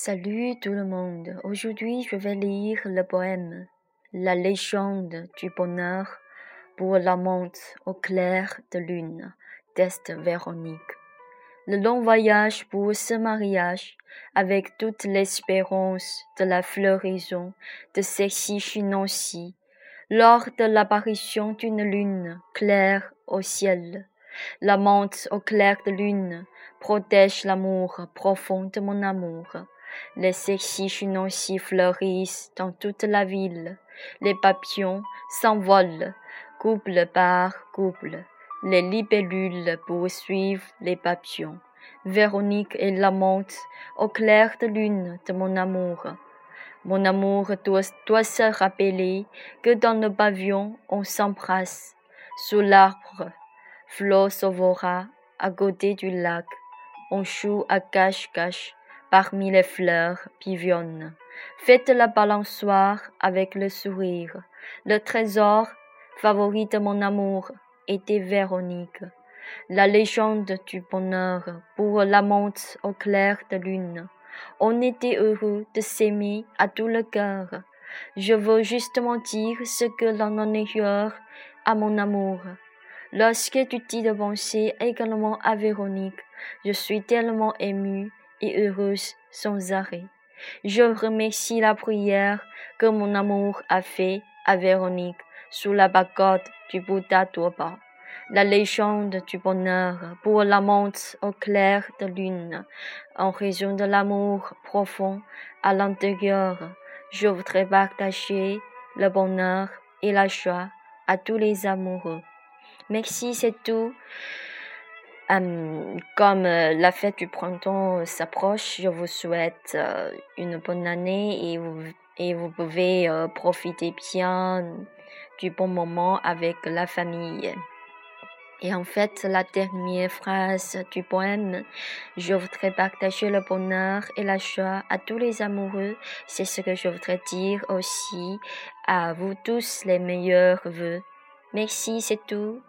Salut tout le monde. Aujourd'hui, je vais lire le poème La légende du bonheur pour l'amante au clair de lune d'Est Véronique. Le long voyage pour ce mariage avec toute l'espérance de la floraison de sexy Chinoncy lors de l'apparition d'une lune claire au ciel. L'amante au clair de lune protège l'amour profond de mon amour. Les sexy chenoncis fleurissent dans toute la ville. Les papillons s'envolent, couple par couple. Les libellules poursuivent les papillons. Véronique est l'amante au clair de lune de mon amour. Mon amour doit, se rappeler que dans le pavillon on s'embrasse. Sous l'arbre, Flo sauvera à côté du lac. On joue à cache-cache parmi les fleurs pivionnes. Faites la balançoire avec le sourire. Le trésor favori de mon amour était Véronique. La légende du bonheur pour l'amante au clair de lune. On était heureux de s'aimer à tout le cœur. Je veux justement dire ce que l'on en est à mon amour. Lorsque tu dis de penser également à Véronique, je suis tellement émue et heureuse sans arrêt. Je remercie la prière que mon amour a fait à Véronique sous la bagode du Bouddha Toba. La légende du bonheur pour l'amante au clair de lune, en raison de l'amour profond à l'intérieur, je voudrais partager le bonheur et la joie à tous les amoureux. Merci, c'est tout comme euh, la fête du printemps s'approche, je vous souhaite euh, une bonne année et vous, et vous pouvez euh, profiter bien du bon moment avec la famille. Et en fait, la dernière phrase du poème, je voudrais partager le bonheur et la joie à tous les amoureux. C'est ce que je voudrais dire aussi à vous tous les meilleurs vœux. Merci, c'est tout.